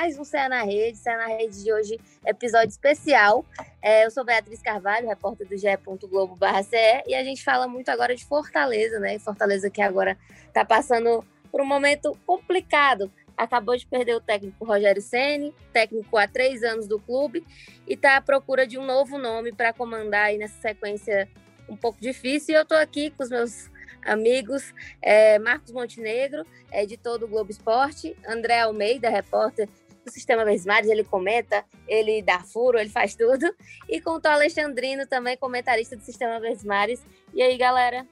mais um Céu na Rede. Céu na Rede de hoje, episódio especial. É, eu sou Beatriz Carvalho, repórter do ge.globo.ce, e a gente fala muito agora de Fortaleza, né? Fortaleza que agora está passando por um momento complicado. Acabou de perder o técnico Rogério Ceni, técnico há três anos do clube, e está à procura de um novo nome para comandar aí nessa sequência um pouco difícil. E eu estou aqui com os meus amigos, é, Marcos Montenegro, editor do Globo Esporte, André Almeida, repórter do Sistema Verdes ele comenta, ele dá furo, ele faz tudo, e com o Alexandrino, também comentarista do Sistema Verdes E aí, galera?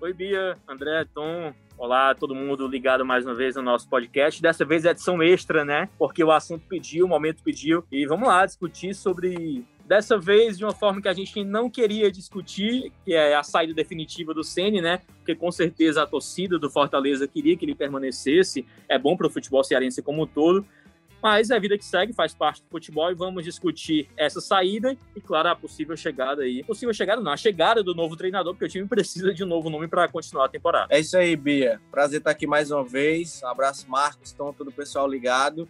Oi, Bia, André, Tom, Olá, todo mundo ligado mais uma vez no nosso podcast. Dessa vez é edição extra, né? Porque o assunto pediu, o momento pediu. E vamos lá discutir sobre Dessa vez, de uma forma que a gente não queria discutir, que é a saída definitiva do Ceni, né? Porque com certeza a torcida do Fortaleza queria que ele permanecesse. É bom para o futebol cearense como um todo. Mas é a vida que segue, faz parte do futebol e vamos discutir essa saída e, claro, a possível chegada aí. Possível chegada não, a chegada do novo treinador, porque o time precisa de um novo nome para continuar a temporada. É isso aí, Bia. Prazer estar aqui mais uma vez. Um abraço, Marcos, estão todo o pessoal ligado.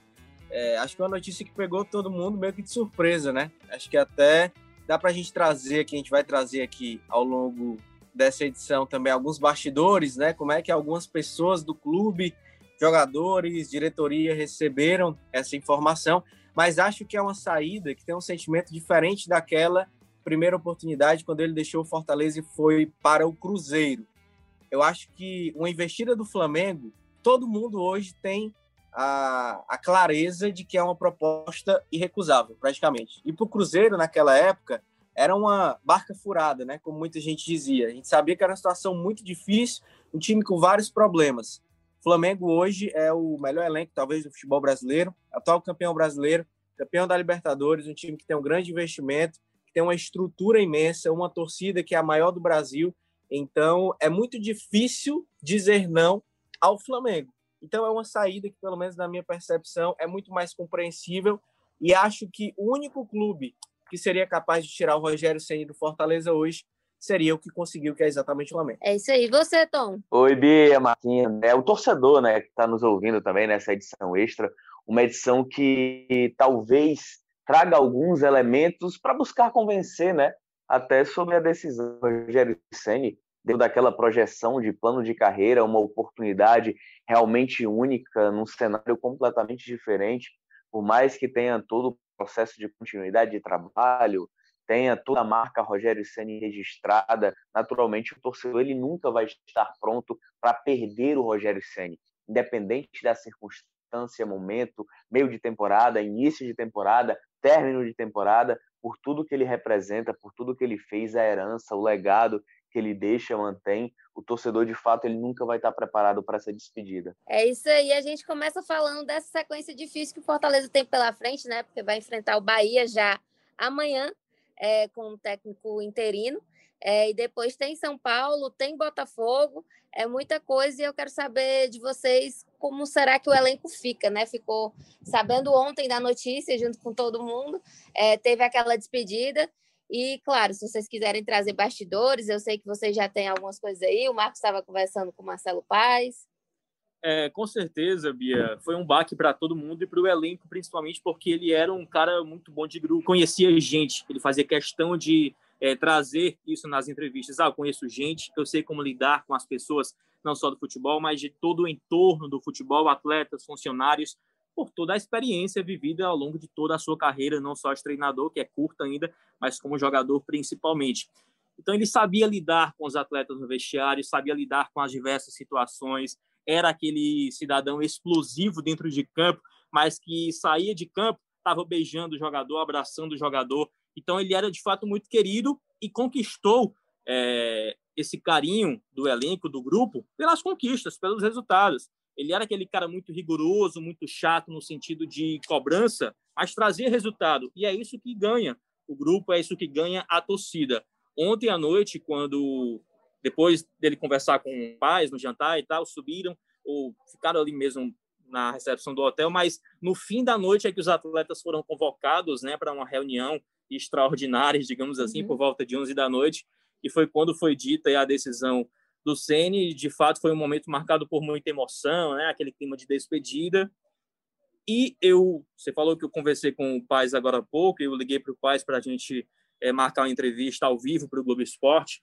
É, acho que é uma notícia que pegou todo mundo meio que de surpresa, né? Acho que até dá para a gente trazer que a gente vai trazer aqui ao longo dessa edição também alguns bastidores, né? Como é que algumas pessoas do clube, jogadores, diretoria receberam essa informação, mas acho que é uma saída que tem um sentimento diferente daquela primeira oportunidade quando ele deixou o Fortaleza e foi para o Cruzeiro. Eu acho que uma investida do Flamengo, todo mundo hoje tem a, a clareza de que é uma proposta irrecusável, praticamente. E para o Cruzeiro, naquela época, era uma barca furada, né? Como muita gente dizia. A gente sabia que era uma situação muito difícil, um time com vários problemas. Flamengo hoje é o melhor elenco, talvez, do futebol brasileiro, atual campeão brasileiro, campeão da Libertadores, um time que tem um grande investimento, que tem uma estrutura imensa, uma torcida que é a maior do Brasil. Então, é muito difícil dizer não ao Flamengo. Então é uma saída que, pelo menos na minha percepção, é muito mais compreensível e acho que o único clube que seria capaz de tirar o Rogério Ceni do Fortaleza hoje seria o que conseguiu, que é exatamente o Flamengo. É isso aí. Você, Tom? Oi, Bia, Marquinhos. É o torcedor, né, que está nos ouvindo também nessa edição extra, uma edição que talvez traga alguns elementos para buscar convencer, né, até sobre a decisão do Rogério Ceni dentro daquela projeção de plano de carreira, uma oportunidade realmente única, num cenário completamente diferente, por mais que tenha todo o processo de continuidade de trabalho, tenha toda a marca Rogério Ceni registrada, naturalmente o torcedor ele nunca vai estar pronto para perder o Rogério Ceni, independente da circunstância, momento, meio de temporada, início de temporada, término de temporada, por tudo que ele representa, por tudo que ele fez, a herança, o legado que ele deixa, mantém, o torcedor de fato ele nunca vai estar preparado para essa despedida. É isso aí, a gente começa falando dessa sequência difícil que o Fortaleza tem pela frente, né? Porque vai enfrentar o Bahia já amanhã é, com um técnico interino. É, e depois tem São Paulo, tem Botafogo, é muita coisa e eu quero saber de vocês como será que o elenco fica, né? Ficou sabendo ontem da notícia junto com todo mundo, é, teve aquela despedida e, claro, se vocês quiserem trazer bastidores, eu sei que vocês já têm algumas coisas aí. O Marcos estava conversando com o Marcelo Paz. É, com certeza, Bia. Foi um baque para todo mundo e para o elenco, principalmente porque ele era um cara muito bom de grupo, conhecia gente. Ele fazia questão de é, trazer isso nas entrevistas. Ah, eu conheço gente, eu sei como lidar com as pessoas, não só do futebol, mas de todo o entorno do futebol, atletas, funcionários por toda a experiência vivida ao longo de toda a sua carreira, não só de treinador, que é curta ainda, mas como jogador principalmente. Então ele sabia lidar com os atletas no vestiário, sabia lidar com as diversas situações, era aquele cidadão explosivo dentro de campo, mas que saía de campo, estava beijando o jogador, abraçando o jogador. Então ele era de fato muito querido e conquistou é, esse carinho do elenco, do grupo, pelas conquistas, pelos resultados. Ele era aquele cara muito rigoroso, muito chato no sentido de cobrança, mas trazia resultado. E é isso que ganha o grupo, é isso que ganha a torcida. Ontem à noite, quando depois dele conversar com o pais no jantar e tal, subiram ou ficaram ali mesmo na recepção do hotel, mas no fim da noite é que os atletas foram convocados, né, para uma reunião extraordinária, digamos assim, uhum. por volta de 11 da noite, e foi quando foi dita a decisão do Ceni, de fato foi um momento marcado por muita emoção, né? Aquele clima de despedida. E eu, você falou que eu conversei com o Paz agora há pouco, eu liguei para o Paz para a gente é, marcar uma entrevista ao vivo para o Globo Esporte.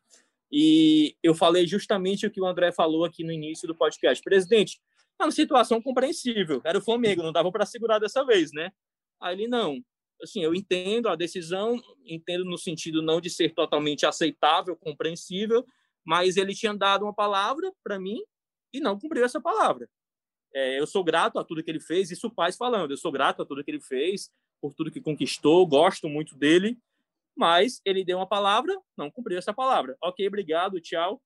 E eu falei justamente o que o André falou aqui no início do podcast. Presidente, é uma situação compreensível. Era o Flamengo, não dava para segurar dessa vez, né? Aí ele, não. Assim, eu entendo a decisão, entendo no sentido não de ser totalmente aceitável, compreensível, mas ele tinha dado uma palavra para mim e não cumpriu essa palavra. É, eu sou grato a tudo que ele fez, isso o Paz falando, eu sou grato a tudo que ele fez, por tudo que conquistou, gosto muito dele, mas ele deu uma palavra, não cumpriu essa palavra. Ok, obrigado, tchau.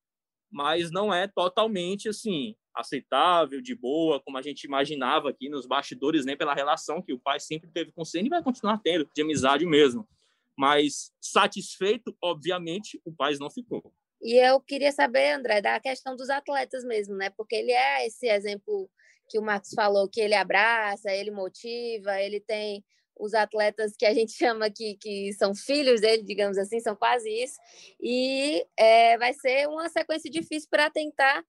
Mas não é totalmente assim aceitável, de boa, como a gente imaginava aqui nos bastidores, nem pela relação que o pai sempre teve com o e vai continuar tendo, de amizade mesmo. Mas satisfeito, obviamente, o pai não ficou. E eu queria saber, André, da questão dos atletas mesmo, né? Porque ele é esse exemplo que o Marcos falou, que ele abraça, ele motiva, ele tem os atletas que a gente chama que, que são filhos dele, digamos assim, são quase isso. E é, vai ser uma sequência difícil para tentar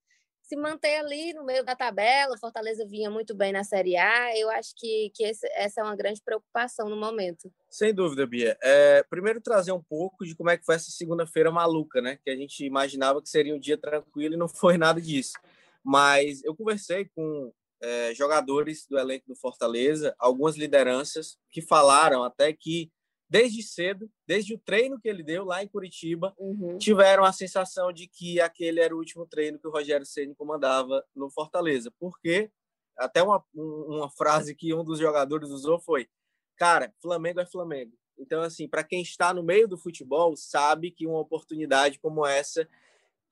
se manter ali no meio da tabela. Fortaleza vinha muito bem na Série A. Eu acho que, que esse, essa é uma grande preocupação no momento. Sem dúvida, Bia. É, primeiro trazer um pouco de como é que foi essa segunda-feira maluca, né? Que a gente imaginava que seria um dia tranquilo e não foi nada disso. Mas eu conversei com é, jogadores do elenco do Fortaleza, algumas lideranças que falaram até que desde cedo, desde o treino que ele deu lá em Curitiba, uhum. tiveram a sensação de que aquele era o último treino que o Rogério Ceni comandava no Fortaleza, porque até uma, uma frase que um dos jogadores usou foi: "Cara, Flamengo é Flamengo". Então assim, para quem está no meio do futebol, sabe que uma oportunidade como essa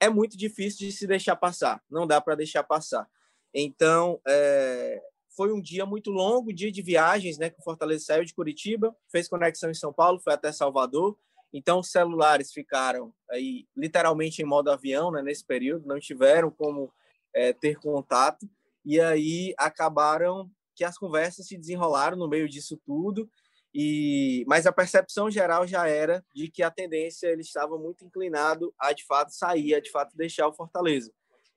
é muito difícil de se deixar passar. Não dá para deixar passar. Então, é, foi um dia muito longo, dia de viagens, né? Que o Fortaleza saiu de Curitiba, fez conexão em São Paulo, foi até Salvador. Então, os celulares ficaram aí literalmente em modo avião, né? Nesse período, não tiveram como é, ter contato. E aí acabaram que as conversas se desenrolaram no meio disso tudo. E mas a percepção geral já era de que a tendência ele estava muito inclinado a de fato sair, a de fato deixar o Fortaleza.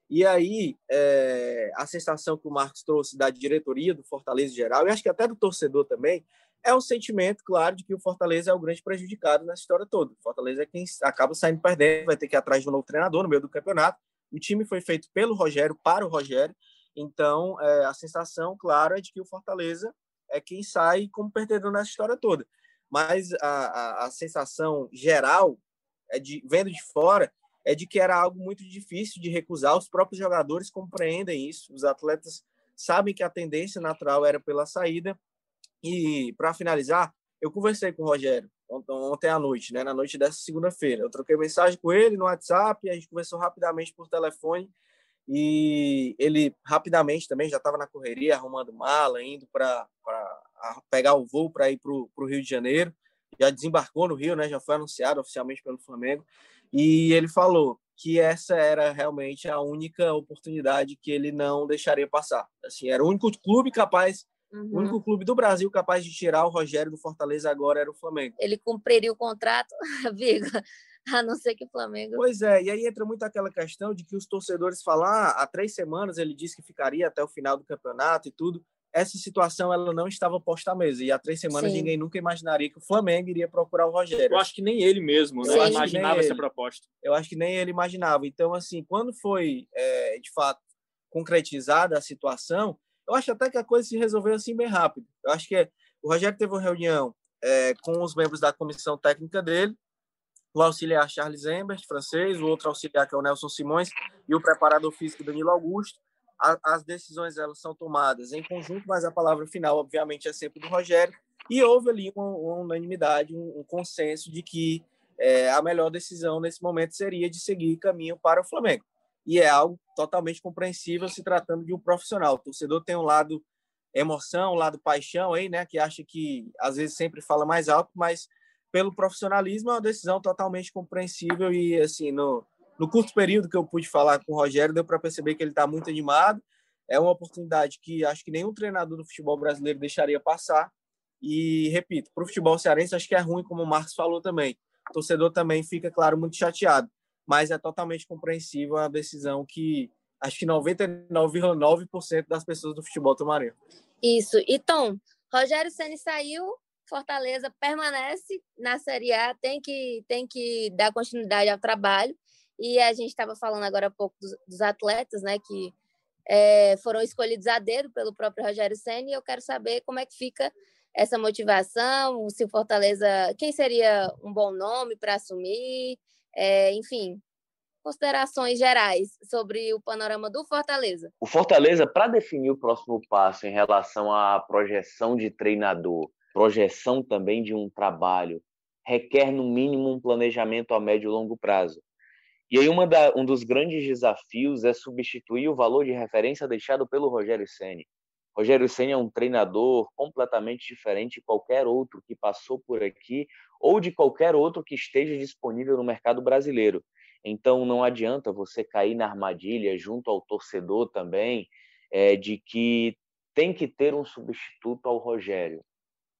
E aí, é, a sensação que o Marcos trouxe da diretoria do Fortaleza em geral, e acho que até do torcedor também, é um sentimento, claro, de que o Fortaleza é o grande prejudicado nessa história toda. O Fortaleza é quem acaba saindo perdendo, vai ter que ir atrás de um novo treinador no meio do campeonato. O time foi feito pelo Rogério, para o Rogério, então é, a sensação, claro, é de que o Fortaleza é quem sai como perdedor nessa história toda. Mas a, a, a sensação geral, é de vendo de fora, é de que era algo muito difícil de recusar. Os próprios jogadores compreendem isso. Os atletas sabem que a tendência natural era pela saída. E para finalizar, eu conversei com o Rogério ontem à noite, né, na noite dessa segunda-feira. Eu troquei mensagem com ele no WhatsApp, a gente conversou rapidamente por telefone e ele rapidamente também já estava na correria, arrumando mala, indo para pegar o voo para ir para o Rio de Janeiro. Já desembarcou no Rio, né, já foi anunciado oficialmente pelo Flamengo. E ele falou que essa era realmente a única oportunidade que ele não deixaria passar. Assim, era o único clube capaz, uhum. o único clube do Brasil capaz de tirar o Rogério do Fortaleza agora era o Flamengo. Ele cumpriria o contrato, Viga, a não ser que o Flamengo. Pois é, e aí entra muito aquela questão de que os torcedores falam, ah, há três semanas ele disse que ficaria até o final do campeonato e tudo essa situação ela não estava posta à mesa. E há três semanas Sim. ninguém nunca imaginaria que o Flamengo iria procurar o Rogério. Eu acho que nem ele mesmo né? imaginava essa proposta. Eu acho que nem ele imaginava. Então, assim, quando foi, é, de fato, concretizada a situação, eu acho até que a coisa se resolveu assim bem rápido. Eu acho que o Rogério teve uma reunião é, com os membros da comissão técnica dele, o auxiliar Charles Embert, francês, o outro auxiliar que é o Nelson Simões e o preparador físico Danilo Augusto a, as decisões elas são tomadas em conjunto, mas a palavra final, obviamente, é sempre do Rogério. E houve ali uma, uma unanimidade, um, um, consenso de que é, a melhor decisão nesse momento seria de seguir caminho para o Flamengo. E é algo totalmente compreensível se tratando de um profissional. O torcedor tem um lado emoção, um lado paixão aí, né, que acha que às vezes sempre fala mais alto, mas pelo profissionalismo é uma decisão totalmente compreensível e assim no no curto período que eu pude falar com o Rogério, deu para perceber que ele está muito animado. É uma oportunidade que acho que nenhum treinador do futebol brasileiro deixaria passar. E, repito, para o futebol cearense, acho que é ruim, como o Marcos falou também. O torcedor também fica, claro, muito chateado. Mas é totalmente compreensível a decisão que acho que 99,9% das pessoas do futebol tomariam. Isso. E Tom, Rogério Ceni saiu, Fortaleza permanece na Série A, tem que, tem que dar continuidade ao trabalho. E a gente estava falando agora há pouco dos, dos atletas, né, que é, foram escolhidos a dedo pelo próprio Rogério Ceni. E eu quero saber como é que fica essa motivação, se o Fortaleza, quem seria um bom nome para assumir, é, enfim, considerações gerais sobre o panorama do Fortaleza. O Fortaleza, para definir o próximo passo em relação à projeção de treinador, projeção também de um trabalho, requer no mínimo um planejamento a médio e longo prazo. E aí uma da, um dos grandes desafios é substituir o valor de referência deixado pelo Rogério Ceni. Rogério Senna é um treinador completamente diferente de qualquer outro que passou por aqui ou de qualquer outro que esteja disponível no mercado brasileiro. Então não adianta você cair na armadilha junto ao torcedor também é, de que tem que ter um substituto ao Rogério.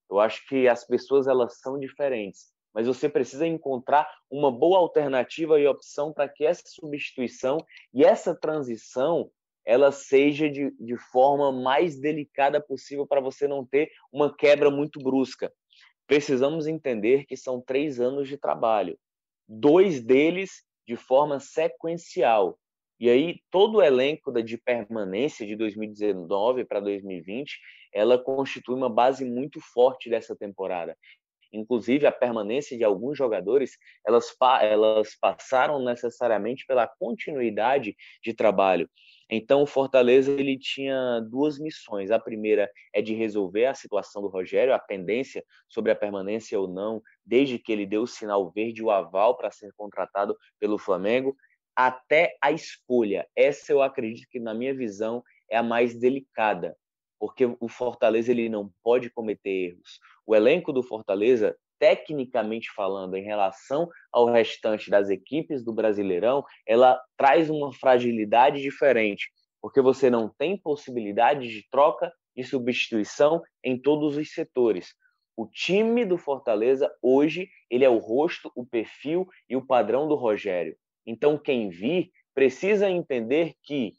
Eu acho que as pessoas elas são diferentes, mas você precisa encontrar uma boa alternativa e opção para que essa substituição e essa transição ela seja de, de forma mais delicada possível para você não ter uma quebra muito brusca. Precisamos entender que são três anos de trabalho, dois deles de forma sequencial. E aí, todo o elenco de permanência de 2019 para 2020, ela constitui uma base muito forte dessa temporada. Inclusive, a permanência de alguns jogadores, elas, elas passaram necessariamente pela continuidade de trabalho. Então, o Fortaleza ele tinha duas missões. A primeira é de resolver a situação do Rogério, a pendência sobre a permanência ou não, desde que ele deu o sinal verde, o aval para ser contratado pelo Flamengo, até a escolha. Essa eu acredito que, na minha visão, é a mais delicada, porque o Fortaleza ele não pode cometer erros. O elenco do Fortaleza tecnicamente falando, em relação ao restante das equipes do Brasileirão, ela traz uma fragilidade diferente, porque você não tem possibilidade de troca e substituição em todos os setores. O time do Fortaleza hoje, ele é o rosto, o perfil e o padrão do Rogério. Então quem vir precisa entender que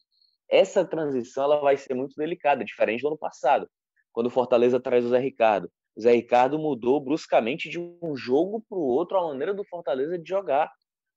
essa transição ela vai ser muito delicada, diferente do ano passado, quando o Fortaleza traz o Zé Ricardo. Zé Ricardo mudou bruscamente de um jogo para o outro a maneira do Fortaleza de jogar,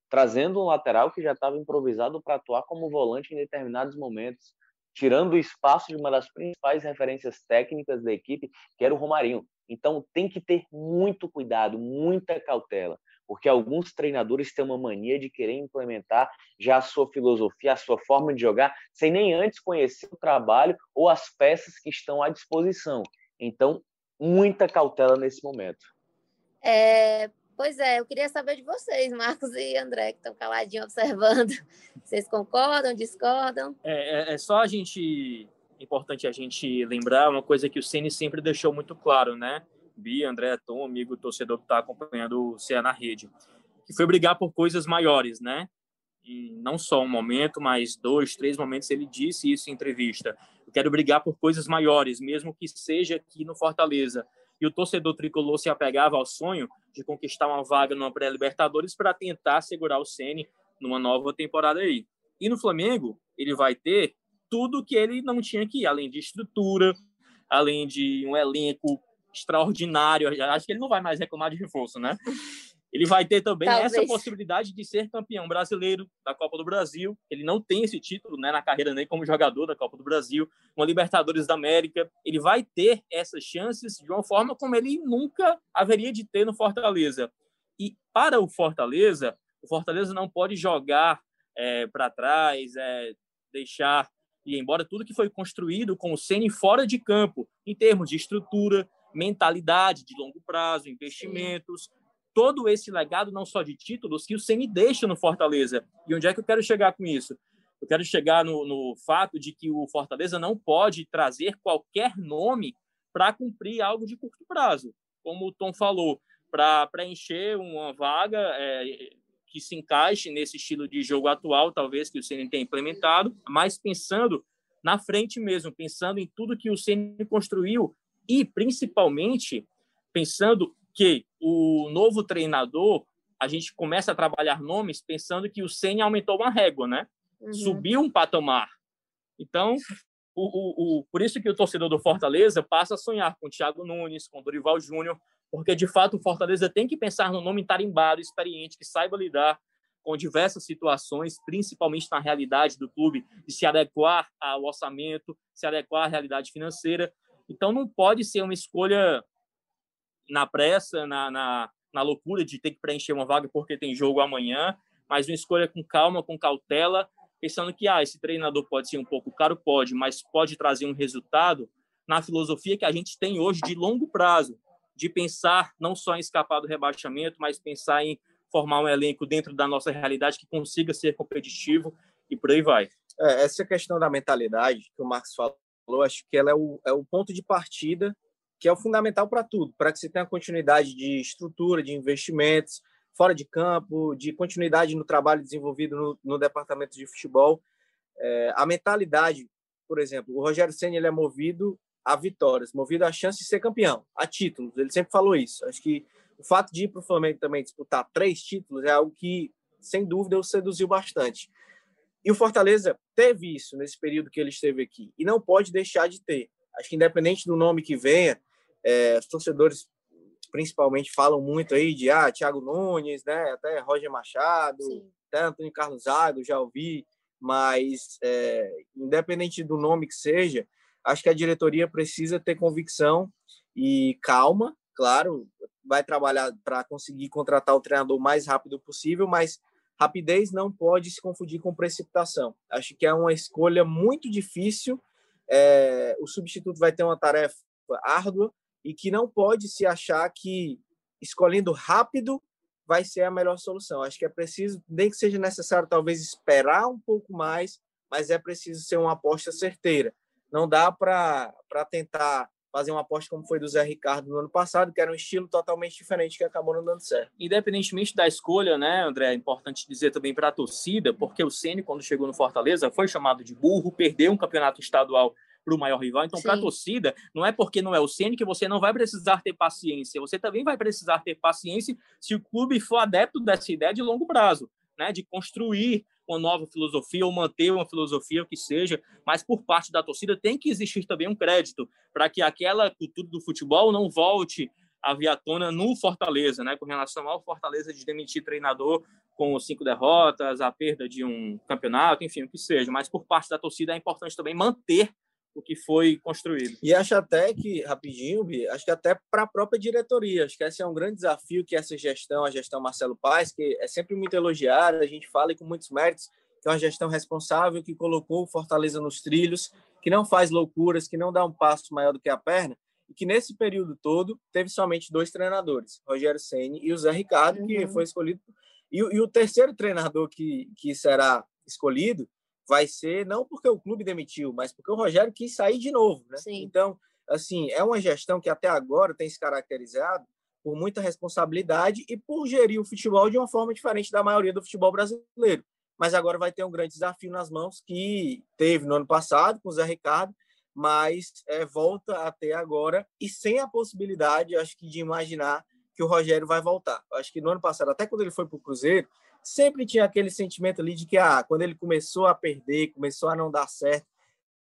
trazendo um lateral que já estava improvisado para atuar como volante em determinados momentos, tirando o espaço de uma das principais referências técnicas da equipe, que era o Romarinho. Então tem que ter muito cuidado, muita cautela, porque alguns treinadores têm uma mania de querer implementar já a sua filosofia, a sua forma de jogar, sem nem antes conhecer o trabalho ou as peças que estão à disposição. Então, muita cautela nesse momento. É, pois é, eu queria saber de vocês, Marcos e André, que estão caladinhos observando. Vocês concordam, discordam? É, é, é só a gente. Importante a gente lembrar uma coisa que o Ceni sempre deixou muito claro, né? Bia, André, Tom, amigo torcedor que está acompanhando o CEA na rede, que foi brigar por coisas maiores, né? E não só um momento, mas dois, três momentos ele disse isso em entrevista. Eu quero brigar por coisas maiores, mesmo que seja aqui no Fortaleza. E o torcedor tricolor se apegava ao sonho de conquistar uma vaga numa pré-Libertadores para tentar segurar o Ceni numa nova temporada aí. E no Flamengo, ele vai ter tudo que ele não tinha aqui, além de estrutura, além de um elenco extraordinário. Acho que ele não vai mais reclamar de reforço, né? Ele vai ter também Talvez. essa possibilidade de ser campeão brasileiro da Copa do Brasil. Ele não tem esse título né, na carreira nem como jogador da Copa do Brasil, uma Libertadores da América. Ele vai ter essas chances de uma forma como ele nunca haveria de ter no Fortaleza. E para o Fortaleza, o Fortaleza não pode jogar é, para trás, é, deixar e embora tudo que foi construído com o Ceni fora de campo, em termos de estrutura, mentalidade de longo prazo, investimentos, todo esse legado, não só de títulos, que o Ceni deixa no Fortaleza. E onde é que eu quero chegar com isso? Eu quero chegar no, no fato de que o Fortaleza não pode trazer qualquer nome para cumprir algo de curto prazo, como o Tom falou, para preencher uma vaga é, que se encaixe nesse estilo de jogo atual, talvez que o Ceni tenha implementado, mas pensando na frente mesmo, pensando em tudo que o Ceni construiu e principalmente pensando que o novo treinador, a gente começa a trabalhar nomes pensando que o Senna aumentou uma régua, né? Uhum. Subiu um patamar. Então, o, o, o, por isso que o torcedor do Fortaleza passa a sonhar com o Thiago Nunes, com o Dorival Júnior, porque de fato o Fortaleza tem que pensar no nome tarimbado, experiente, que saiba lidar com diversas situações, principalmente na realidade do clube, de se adequar ao orçamento, se adequar à realidade financeira. Então não pode ser uma escolha na pressa, na, na, na loucura de ter que preencher uma vaga porque tem jogo amanhã, mas uma escolha com calma, com cautela, pensando que ah, esse treinador pode ser um pouco caro, pode, mas pode trazer um resultado na filosofia que a gente tem hoje de longo prazo, de pensar não só em escapar do rebaixamento, mas pensar em formar um elenco dentro da nossa realidade que consiga ser competitivo e por aí vai. É, essa questão da mentalidade que o Marcos falou, acho que ela é o, é o ponto de partida que é o fundamental para tudo, para que você tenha continuidade de estrutura, de investimentos, fora de campo, de continuidade no trabalho desenvolvido no, no departamento de futebol. É, a mentalidade, por exemplo, o Rogério Senna ele é movido a vitórias, movido à chance de ser campeão, a títulos. Ele sempre falou isso. Acho que o fato de ir para o Flamengo também disputar três títulos é algo que, sem dúvida, o seduziu bastante. E o Fortaleza teve isso nesse período que ele esteve aqui e não pode deixar de ter. Acho que independente do nome que venha, é, os torcedores principalmente falam muito aí de ah, Thiago Nunes, né? Até Roger Machado, Sim. até Antônio Carlos Zago, já ouvi, mas é, independente do nome que seja, acho que a diretoria precisa ter convicção e calma, claro, vai trabalhar para conseguir contratar o treinador o mais rápido possível, mas rapidez não pode se confundir com precipitação. Acho que é uma escolha muito difícil. É, o substituto vai ter uma tarefa árdua, e que não pode se achar que escolhendo rápido vai ser a melhor solução. Acho que é preciso, nem que seja necessário talvez esperar um pouco mais, mas é preciso ser uma aposta certeira. Não dá para tentar fazer uma aposta como foi do Zé Ricardo no ano passado, que era um estilo totalmente diferente que acabou não dando certo. Independentemente da escolha, né, André, é importante dizer também para a torcida, porque o Ceni quando chegou no Fortaleza foi chamado de burro, perdeu um campeonato estadual para o maior rival. Então, para a torcida, não é porque não é o Ceni que você não vai precisar ter paciência. Você também vai precisar ter paciência se o clube for adepto dessa ideia de longo prazo, né? De construir uma nova filosofia ou manter uma filosofia, o que seja, mas por parte da torcida tem que existir também um crédito para que aquela cultura do futebol não volte a vir à tona no Fortaleza, né? Com relação ao Fortaleza de demitir treinador com cinco derrotas, a perda de um campeonato, enfim, o que seja. Mas por parte da torcida é importante também manter o que foi construído. E acho até que, rapidinho, Bi, acho que até para a própria diretoria, acho que esse é um grande desafio que essa gestão, a gestão Marcelo Paes, que é sempre muito elogiada, a gente fala e com muitos méritos, que é uma gestão responsável, que colocou Fortaleza nos trilhos, que não faz loucuras, que não dá um passo maior do que a perna, e que nesse período todo teve somente dois treinadores, Rogério Ceni e o Zé Ricardo, uhum. que foi escolhido. E, e, o terceiro treinador que, que será escolhido vai ser não porque o clube demitiu, mas porque o Rogério quis sair de novo, né? Sim. Então, assim, é uma gestão que até agora tem se caracterizado por muita responsabilidade e por gerir o futebol de uma forma diferente da maioria do futebol brasileiro. Mas agora vai ter um grande desafio nas mãos que teve no ano passado com o Zé Ricardo, mas é, volta até agora e sem a possibilidade, acho que, de imaginar que o Rogério vai voltar. Acho que no ano passado, até quando ele foi para o Cruzeiro, sempre tinha aquele sentimento ali de que ah, quando ele começou a perder, começou a não dar certo,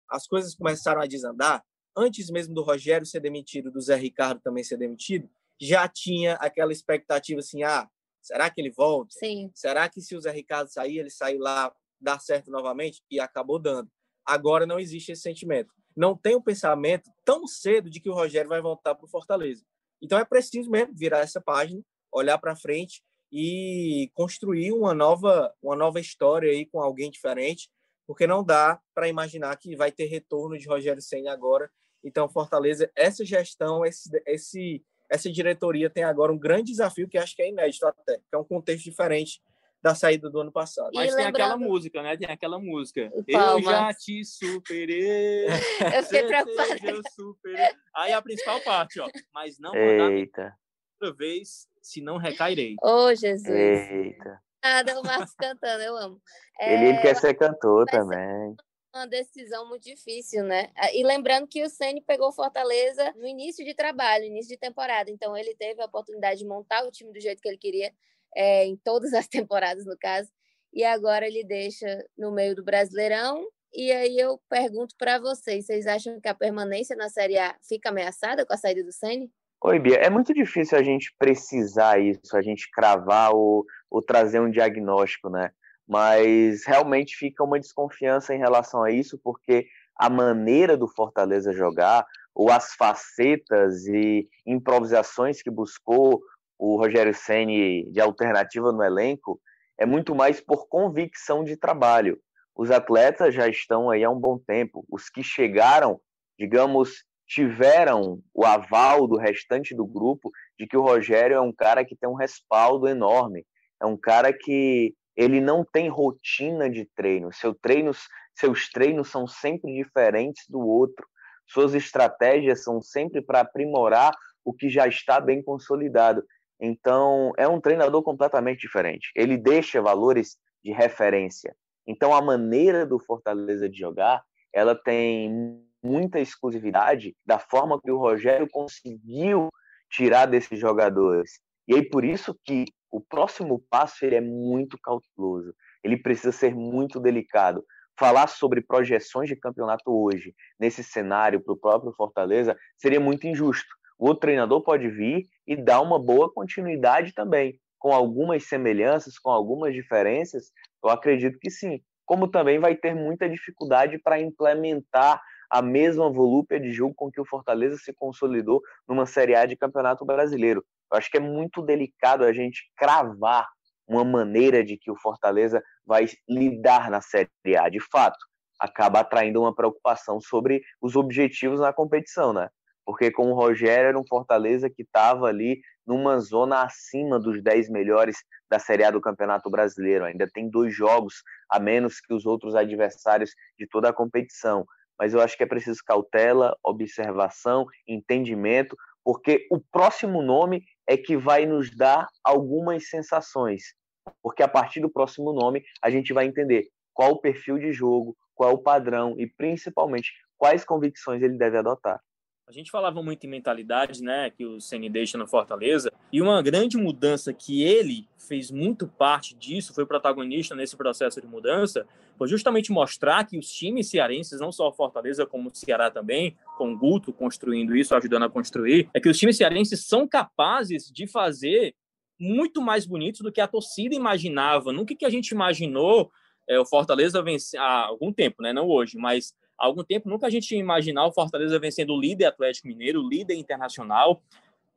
as coisas começaram a desandar. Antes mesmo do Rogério ser demitido, do Zé Ricardo também ser demitido, já tinha aquela expectativa assim: ah, será que ele volta? Sim. Será que se o Zé Ricardo sair, ele sair lá, dar certo novamente? E acabou dando. Agora não existe esse sentimento. Não tem o um pensamento tão cedo de que o Rogério vai voltar para o Fortaleza. Então é preciso mesmo virar essa página, olhar para frente e construir uma nova, uma nova história aí com alguém diferente, porque não dá para imaginar que vai ter retorno de Rogério Senna agora. Então, Fortaleza, essa gestão, esse, esse, essa diretoria tem agora um grande desafio que acho que é inédito até, que é um contexto diferente da saída do ano passado. Mas e tem lembrando... aquela música, né? Tem aquela música. Eu já te superei. eu fiquei preocupada. Eu superei. Aí a principal parte, ó. Mas não Eita. Outra vez se não recairei. Ô, oh, Jesus. Eita. Nada, o Marcos cantando, eu amo. É, ele quer ser cantor também. Uma decisão muito difícil, né? Ah, e lembrando que o Ceni pegou Fortaleza no início de trabalho, início de temporada. Então ele teve a oportunidade de montar o time do jeito que ele queria, é, em todas as temporadas, no caso. E agora ele deixa no meio do Brasileirão E aí eu pergunto para vocês, vocês acham que a permanência na Série A fica ameaçada com a saída do Ceni? Oi, Bia, é muito difícil a gente precisar isso, a gente cravar ou, ou trazer um diagnóstico, né? Mas realmente fica uma desconfiança em relação a isso, porque a maneira do Fortaleza jogar, ou as facetas e improvisações que buscou o Rogério Ceni de alternativa no elenco, é muito mais por convicção de trabalho. Os atletas já estão aí há um bom tempo. Os que chegaram, digamos, tiveram o aval do restante do grupo de que o Rogério é um cara que tem um respaldo enorme, é um cara que ele não tem rotina de treino, Seu treinos, seus treinos são sempre diferentes do outro, suas estratégias são sempre para aprimorar o que já está bem consolidado. Então, é um treinador completamente diferente. Ele deixa valores de referência. Então, a maneira do Fortaleza de jogar, ela tem muita exclusividade da forma que o Rogério conseguiu tirar desses jogadores. E aí por isso que o próximo passo ele é muito cauteloso. Ele precisa ser muito delicado. Falar sobre projeções de campeonato hoje, nesse cenário para o próprio Fortaleza, seria muito injusto. O outro treinador pode vir e dar uma boa continuidade também, com algumas semelhanças, com algumas diferenças. Eu acredito que sim. Como também vai ter muita dificuldade para implementar a mesma volúpia de jogo com que o Fortaleza se consolidou numa Série A de Campeonato Brasileiro. Eu acho que é muito delicado a gente cravar uma maneira de que o Fortaleza vai lidar na Série A. De fato, acaba atraindo uma preocupação sobre os objetivos na competição, né? Porque com o Rogério era um Fortaleza que estava ali numa zona acima dos 10 melhores da Série A do Campeonato Brasileiro. Ainda tem dois jogos a menos que os outros adversários de toda a competição mas eu acho que é preciso cautela, observação, entendimento, porque o próximo nome é que vai nos dar algumas sensações. Porque a partir do próximo nome a gente vai entender qual o perfil de jogo, qual o padrão e principalmente quais convicções ele deve adotar. A gente falava muito em mentalidade, né, que o Ceni deixa no Fortaleza, e uma grande mudança que ele fez muito parte disso, foi protagonista nesse processo de mudança, foi justamente mostrar que os times cearenses, não só o Fortaleza, como o Ceará também, com o Guto construindo isso, ajudando a construir, é que os times cearenses são capazes de fazer muito mais bonitos do que a torcida imaginava. Nunca que a gente imaginou é, o Fortaleza vencer há algum tempo, né? Não hoje, mas há algum tempo nunca a gente ia imaginar o Fortaleza vencendo o líder Atlético Mineiro, o líder internacional.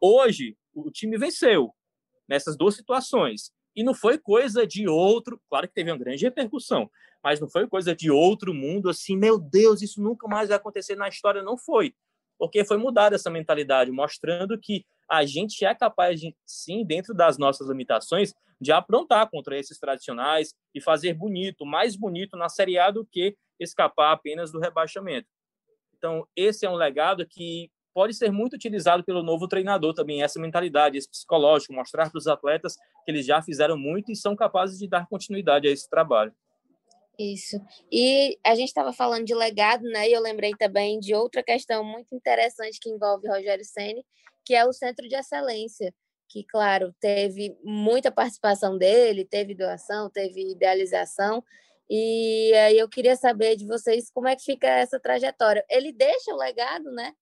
Hoje, o time venceu nessas duas situações. E não foi coisa de outro, claro que teve uma grande repercussão, mas não foi coisa de outro mundo assim, meu Deus, isso nunca mais vai acontecer na história, não foi. Porque foi mudada essa mentalidade, mostrando que a gente é capaz de, sim, dentro das nossas limitações, de aprontar contra esses tradicionais e fazer bonito, mais bonito na Série A do que escapar apenas do rebaixamento. Então, esse é um legado que pode ser muito utilizado pelo novo treinador também, essa mentalidade, esse psicológico, mostrar para os atletas que eles já fizeram muito e são capazes de dar continuidade a esse trabalho. Isso. E a gente estava falando de legado, né? E eu lembrei também de outra questão muito interessante que envolve Rogério Ceni, que é o Centro de Excelência, que, claro, teve muita participação dele, teve doação, teve idealização, e aí eu queria saber de vocês como é que fica essa trajetória. Ele deixa o legado, né?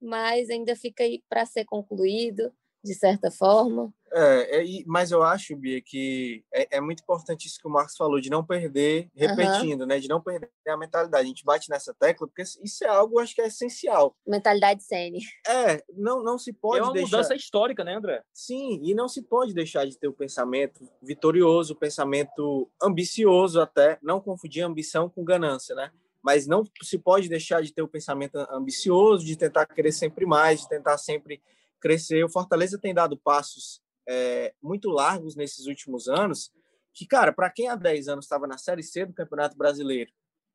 Mas ainda fica aí para ser concluído, de certa forma. É, é, mas eu acho, Bia, que é, é, muito importante isso que o Marcos falou, de não perder, repetindo, uhum. né? De não perder a mentalidade. A gente bate nessa tecla, porque isso é algo, acho que é essencial. Mentalidade sene. É, não, não se pode É uma deixar... mudança histórica, né, André? Sim, e não se pode deixar de ter o pensamento vitorioso, o pensamento ambicioso até, não confundir ambição com ganância, né? Mas não se pode deixar de ter o pensamento ambicioso, de tentar querer sempre mais, de tentar sempre crescer. O Fortaleza tem dado passos é, muito largos nesses últimos anos, que, cara, para quem há 10 anos estava na Série C do Campeonato Brasileiro,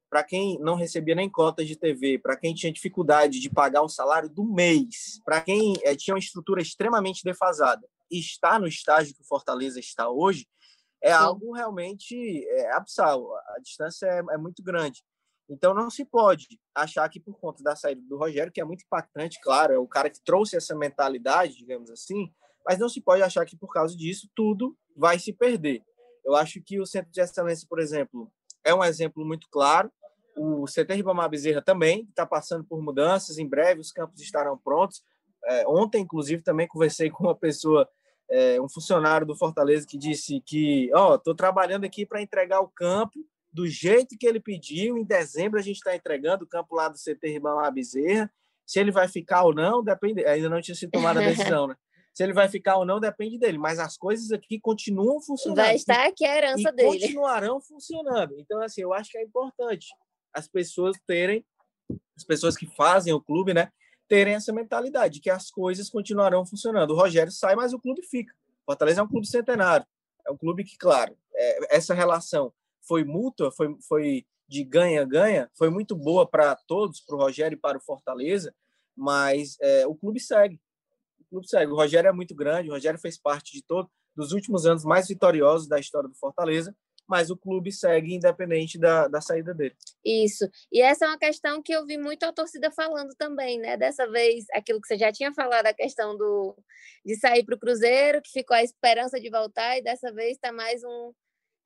para quem não recebia nem cotas de TV, para quem tinha dificuldade de pagar o salário do mês, para quem é, tinha uma estrutura extremamente defasada, e está no estágio que o Fortaleza está hoje, é Sim. algo realmente é, absal. A distância é, é muito grande. Então não se pode achar que por conta da saída do Rogério, que é muito impactante, claro, é o cara que trouxe essa mentalidade, digamos assim, mas não se pode achar que por causa disso tudo vai se perder. Eu acho que o Centro de Excelência, por exemplo, é um exemplo muito claro. O CT Ribamar Bezerra também está passando por mudanças. Em breve os campos estarão prontos. É, ontem, inclusive, também conversei com uma pessoa, é, um funcionário do Fortaleza, que disse que, ó, oh, estou trabalhando aqui para entregar o campo do jeito que ele pediu. Em dezembro a gente está entregando o campo lá do CT Ribamar Bezerra. Se ele vai ficar ou não, depende. Ainda não tinha sido tomada a decisão, né? Se ele vai ficar ou não depende dele, mas as coisas aqui continuam funcionando. Vai estar aqui a herança e dele. Continuarão funcionando. Então, assim, eu acho que é importante as pessoas terem, as pessoas que fazem o clube, né, terem essa mentalidade que as coisas continuarão funcionando. O Rogério sai, mas o clube fica. Fortaleza é um clube centenário. É um clube que, claro, é, essa relação foi mútua, foi, foi de ganha-ganha, foi muito boa para todos, para o Rogério e para o Fortaleza, mas é, o clube segue clube segue. O Rogério é muito grande, o Rogério fez parte de todo dos últimos anos mais vitoriosos da história do Fortaleza, mas o clube segue independente da, da saída dele. Isso. E essa é uma questão que eu vi muito a torcida falando também, né? Dessa vez, aquilo que você já tinha falado, a questão do de sair para o Cruzeiro, que ficou a esperança de voltar, e dessa vez está mais um.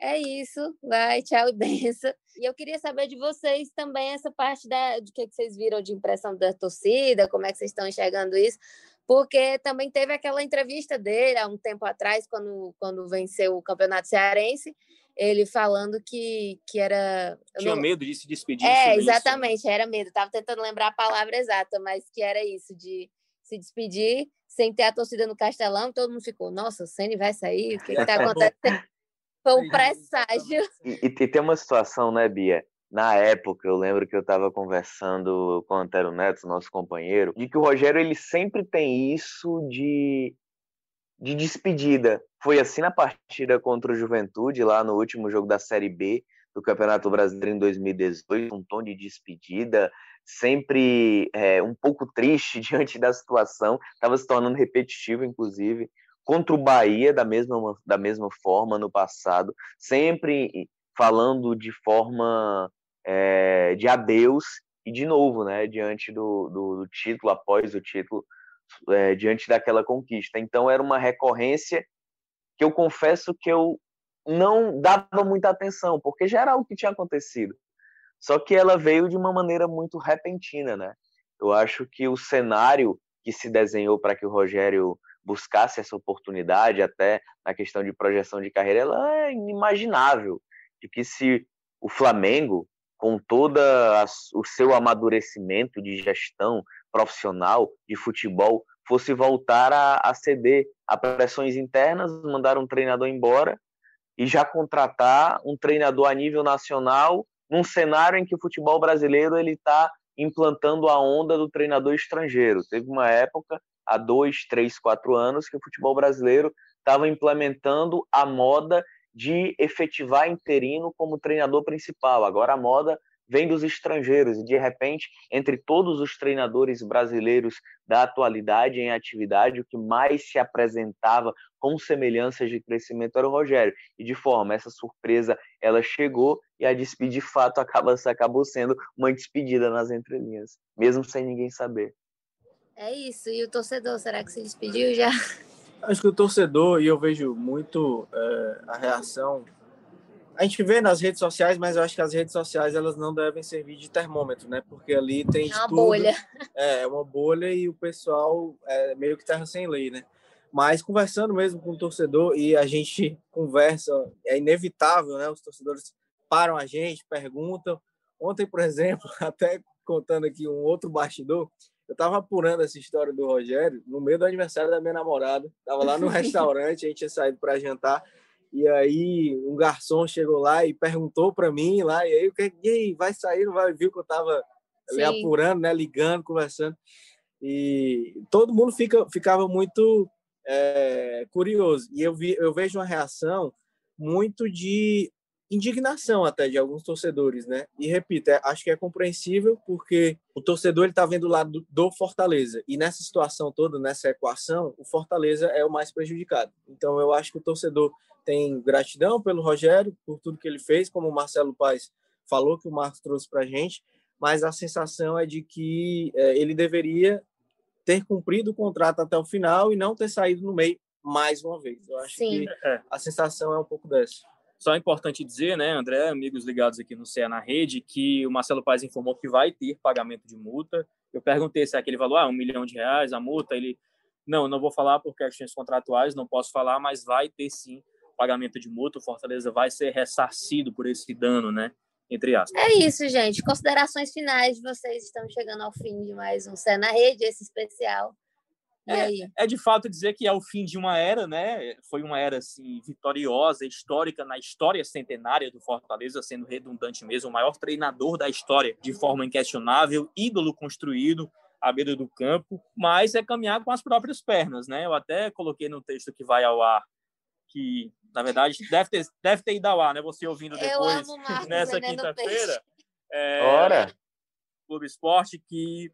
É isso, vai, tchau e benção. E eu queria saber de vocês também essa parte da, do que, que vocês viram de impressão da torcida, como é que vocês estão enxergando isso, porque também teve aquela entrevista dele há um tempo atrás, quando, quando venceu o Campeonato Cearense, ele falando que, que era. Tinha não... medo de se despedir. É, exatamente, isso. era medo. Estava tentando lembrar a palavra exata, mas que era isso, de se despedir sem ter a torcida no Castelão, todo mundo ficou, nossa, o Ceni vai sair, o que está acontecendo? Foi um presságio. E, e tem uma situação, né, Bia? na época, eu lembro que eu estava conversando com o Antero Neto, nosso companheiro, de que o Rogério ele sempre tem isso de, de despedida. Foi assim na partida contra o Juventude, lá no último jogo da Série B do Campeonato Brasileiro em 2018, um tom de despedida, sempre é, um pouco triste diante da situação, estava se tornando repetitivo, inclusive. Contra o Bahia, da mesma, da mesma forma, no passado, sempre falando de forma é, de adeus e de novo, né, diante do, do, do título, após o título, é, diante daquela conquista. Então era uma recorrência que eu confesso que eu não dava muita atenção, porque já era o que tinha acontecido. Só que ela veio de uma maneira muito repentina, né? Eu acho que o cenário que se desenhou para que o Rogério buscasse essa oportunidade, até na questão de projeção de carreira, ela é inimaginável. De que se o Flamengo com todo o seu amadurecimento de gestão profissional de futebol, fosse voltar a, a ceder a pressões internas, mandar um treinador embora e já contratar um treinador a nível nacional num cenário em que o futebol brasileiro ele está implantando a onda do treinador estrangeiro. Teve uma época, há dois, três, quatro anos, que o futebol brasileiro estava implementando a moda de efetivar interino como treinador principal. Agora a moda vem dos estrangeiros e de repente, entre todos os treinadores brasileiros da atualidade em atividade, o que mais se apresentava com semelhanças de crescimento era o Rogério. E de forma essa surpresa, ela chegou e a despedir de fato acaba acabou sendo uma despedida nas entrelinhas, mesmo sem ninguém saber. É isso. E o torcedor, será que se despediu já? Acho que o torcedor, e eu vejo muito é, a reação. A gente vê nas redes sociais, mas eu acho que as redes sociais elas não devem servir de termômetro, né? Porque ali tem. É uma tudo. bolha. É, é uma bolha e o pessoal é meio que terra sem lei, né? Mas conversando mesmo com o torcedor, e a gente conversa, é inevitável, né? Os torcedores param a gente, perguntam. Ontem, por exemplo, até contando aqui um outro bastidor, eu tava apurando essa história do Rogério no meio do aniversário da minha namorada. Tava lá no restaurante, a gente tinha saído para jantar. E aí um garçom chegou lá e perguntou para mim lá, e aí o que aí, vai sair, não vai? Viu que eu tava ali apurando, né, ligando, conversando. E todo mundo fica, ficava muito é, curioso. E eu, vi, eu vejo uma reação muito de indignação até de alguns torcedores, né? E repito, é, acho que é compreensível porque o torcedor ele tá vendo o lado do, Fortaleza e nessa situação toda, nessa equação, o Fortaleza é o mais prejudicado. Então eu acho que o torcedor tem gratidão pelo Rogério por tudo que ele fez, como o Marcelo Paes falou que o Marcos trouxe para gente, mas a sensação é de que é, ele deveria ter cumprido o contrato até o final e não ter saído no meio mais uma vez. Eu acho Sim. que a sensação é um pouco dessa. Só é importante dizer, né, André, amigos ligados aqui no CE na rede, que o Marcelo Paes informou que vai ter pagamento de multa. Eu perguntei se é aquele valor, ah, um milhão de reais, a multa. Ele, não, não vou falar por questões contratuais, não posso falar, mas vai ter sim pagamento de multa. O Fortaleza vai ser ressarcido por esse dano, né? Entre aspas. É isso, gente. Considerações finais de vocês. Estamos chegando ao fim de mais um CE na rede, esse especial. É, é, de fato dizer que é o fim de uma era, né? Foi uma era assim vitoriosa, histórica na história centenária do Fortaleza, sendo redundante mesmo, o maior treinador da história, de forma inquestionável, ídolo construído à beira do campo, mas é caminhar com as próprias pernas, né? Eu até coloquei no texto que vai ao ar que, na verdade, deve ter, deve ter ido ao ar, né? Você ouvindo depois nessa quinta-feira. É, Ora! Clube Esporte que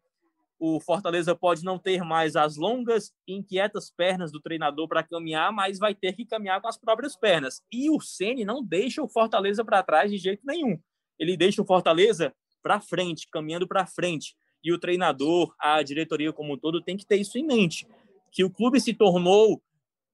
o Fortaleza pode não ter mais as longas e inquietas pernas do treinador para caminhar, mas vai ter que caminhar com as próprias pernas. E o Ceni não deixa o Fortaleza para trás de jeito nenhum. Ele deixa o Fortaleza para frente, caminhando para frente. E o treinador, a diretoria como um todo, tem que ter isso em mente, que o clube se tornou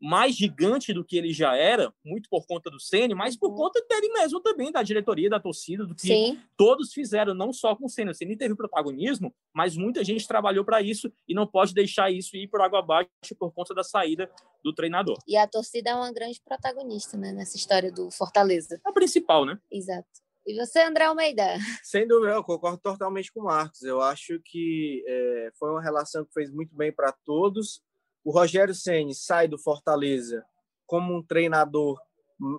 mais gigante do que ele já era, muito por conta do Ceni, mas por uhum. conta dele mesmo também, da diretoria, da torcida, do que Sim. todos fizeram, não só com o Ceni. O Ceni teve protagonismo, mas muita gente trabalhou para isso e não pode deixar isso ir por água abaixo por conta da saída do treinador. E a torcida é uma grande protagonista né, nessa história do Fortaleza. É a principal, né? Exato. E você, André Almeida? Sem dúvida, eu concordo totalmente com o Marcos. Eu acho que é, foi uma relação que fez muito bem para todos o Rogério Ceni sai do Fortaleza como um treinador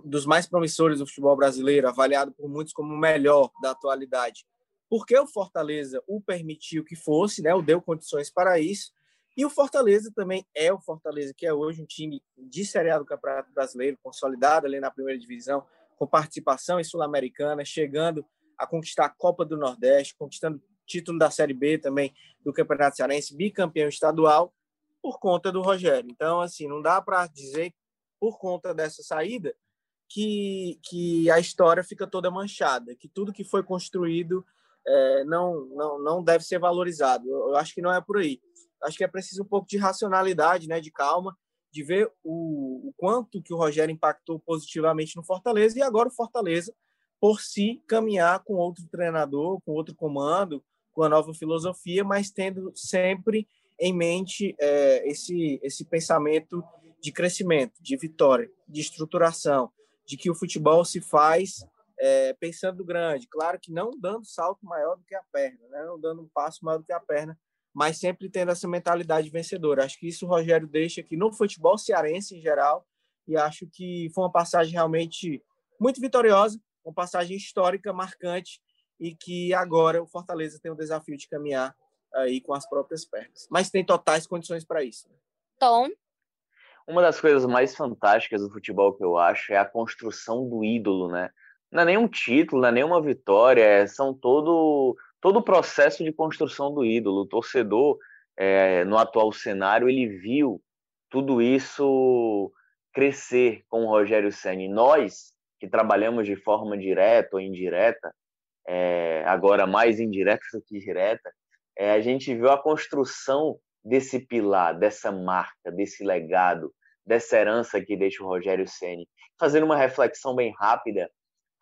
dos mais promissores do futebol brasileiro, avaliado por muitos como o melhor da atualidade, porque o Fortaleza o permitiu que fosse, né, o deu condições para isso, e o Fortaleza também é o Fortaleza, que é hoje um time de A do Campeonato Brasileiro, consolidado ali na primeira divisão, com participação em Sul-Americana, chegando a conquistar a Copa do Nordeste, conquistando título da Série B também do Campeonato Cearense, bicampeão estadual, por conta do Rogério. Então, assim, não dá para dizer, por conta dessa saída, que, que a história fica toda manchada, que tudo que foi construído é, não, não, não deve ser valorizado. Eu, acho que não é por aí. Acho que é preciso um pouco de racionalidade, né, de calma, de ver o, o quanto que o Rogério impactou positivamente no Fortaleza e agora o Fortaleza, por si, caminhar com outro treinador, com outro comando, com a nova filosofia, mas tendo sempre em mente é, esse, esse pensamento de crescimento, de vitória, de estruturação, de que o futebol se faz é, pensando grande. Claro que não dando salto maior do que a perna, né? não dando um passo maior do que a perna, mas sempre tendo essa mentalidade vencedora. Acho que isso o Rogério deixa aqui no futebol cearense em geral, e acho que foi uma passagem realmente muito vitoriosa, uma passagem histórica, marcante, e que agora o Fortaleza tem o desafio de caminhar aí com as próprias pernas. Mas tem totais condições para isso. Né? Tom? Uma das coisas mais fantásticas do futebol que eu acho é a construção do ídolo, né? Não é nenhum título, não é nenhuma vitória, é, são todo todo o processo de construção do ídolo. O torcedor, é, no atual cenário, ele viu tudo isso crescer com o Rogério Senni. Nós, que trabalhamos de forma direta ou indireta, é, agora mais indireta do que direta, é, a gente viu a construção desse pilar, dessa marca, desse legado, dessa herança que deixa o Rogério Ceni. Fazendo uma reflexão bem rápida,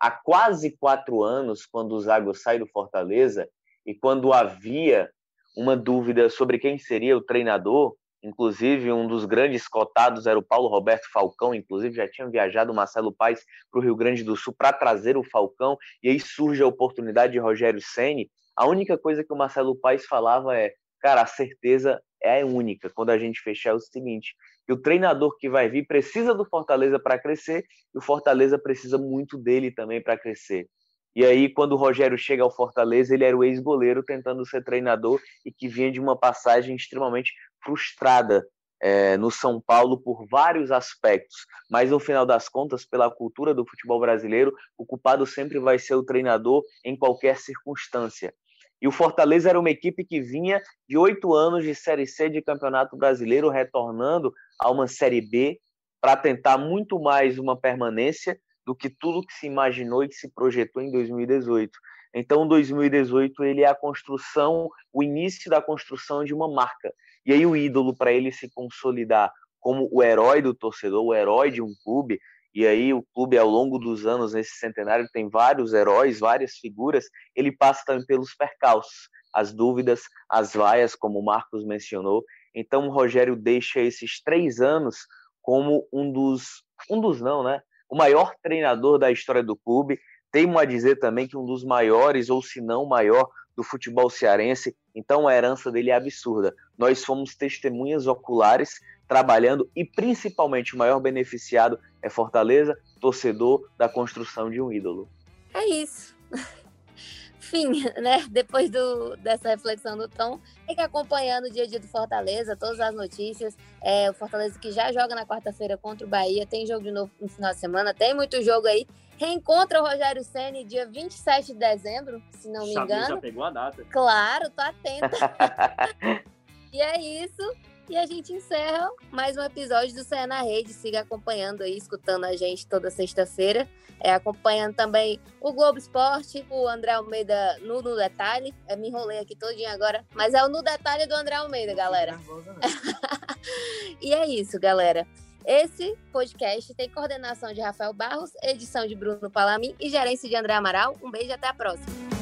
há quase quatro anos, quando o Zago sai do Fortaleza e quando havia uma dúvida sobre quem seria o treinador, inclusive um dos grandes cotados era o Paulo Roberto Falcão, inclusive já tinha viajado o Marcelo Paes para o Rio Grande do Sul para trazer o Falcão, e aí surge a oportunidade de Rogério Ceni a única coisa que o Marcelo Paes falava é, cara, a certeza é única quando a gente fechar o seguinte, que o treinador que vai vir precisa do Fortaleza para crescer e o Fortaleza precisa muito dele também para crescer. E aí, quando o Rogério chega ao Fortaleza, ele era o ex-goleiro tentando ser treinador e que vinha de uma passagem extremamente frustrada é, no São Paulo por vários aspectos, mas no final das contas, pela cultura do futebol brasileiro, o culpado sempre vai ser o treinador em qualquer circunstância. E o Fortaleza era uma equipe que vinha de oito anos de Série C de Campeonato Brasileiro, retornando a uma Série B para tentar muito mais uma permanência do que tudo que se imaginou e que se projetou em 2018. Então, 2018 ele é a construção, o início da construção de uma marca. E aí o ídolo para ele se consolidar como o herói do torcedor, o herói de um clube, E aí o clube, ao longo dos anos, nesse centenário, tem vários heróis, várias figuras. Ele passa também pelos percalços, as dúvidas, as vaias, como o Marcos mencionou. Então o Rogério deixa esses três anos como um dos, um dos não, né? O maior treinador da história do clube. Teimo a dizer também que um dos maiores, ou se não maior, do futebol cearense. Então a herança dele é absurda. Nós fomos testemunhas oculares trabalhando e principalmente o maior beneficiado é Fortaleza, torcedor da construção de um ídolo. É isso. Fim, né? Depois do, dessa reflexão do Tom, fique acompanhando o dia a dia do Fortaleza, todas as notícias. É, o Fortaleza que já joga na quarta-feira contra o Bahia, tem jogo de novo no final de semana, tem muito jogo aí. Reencontra o Rogério Senni dia 27 de dezembro, se não me engano. Já pegou a data. Claro, tô atenta. e é isso. E a gente encerra mais um episódio do Cé na Rede. Siga acompanhando aí, escutando a gente toda sexta-feira. É, acompanhando também o Globo Esporte, o André Almeida no, no Detalhe. Eu me enrolei aqui todinho agora, mas é o No Detalhe do André Almeida, galera. e é isso, galera. Esse podcast tem coordenação de Rafael Barros, edição de Bruno Palamin e gerência de André Amaral. Um beijo e até a próxima.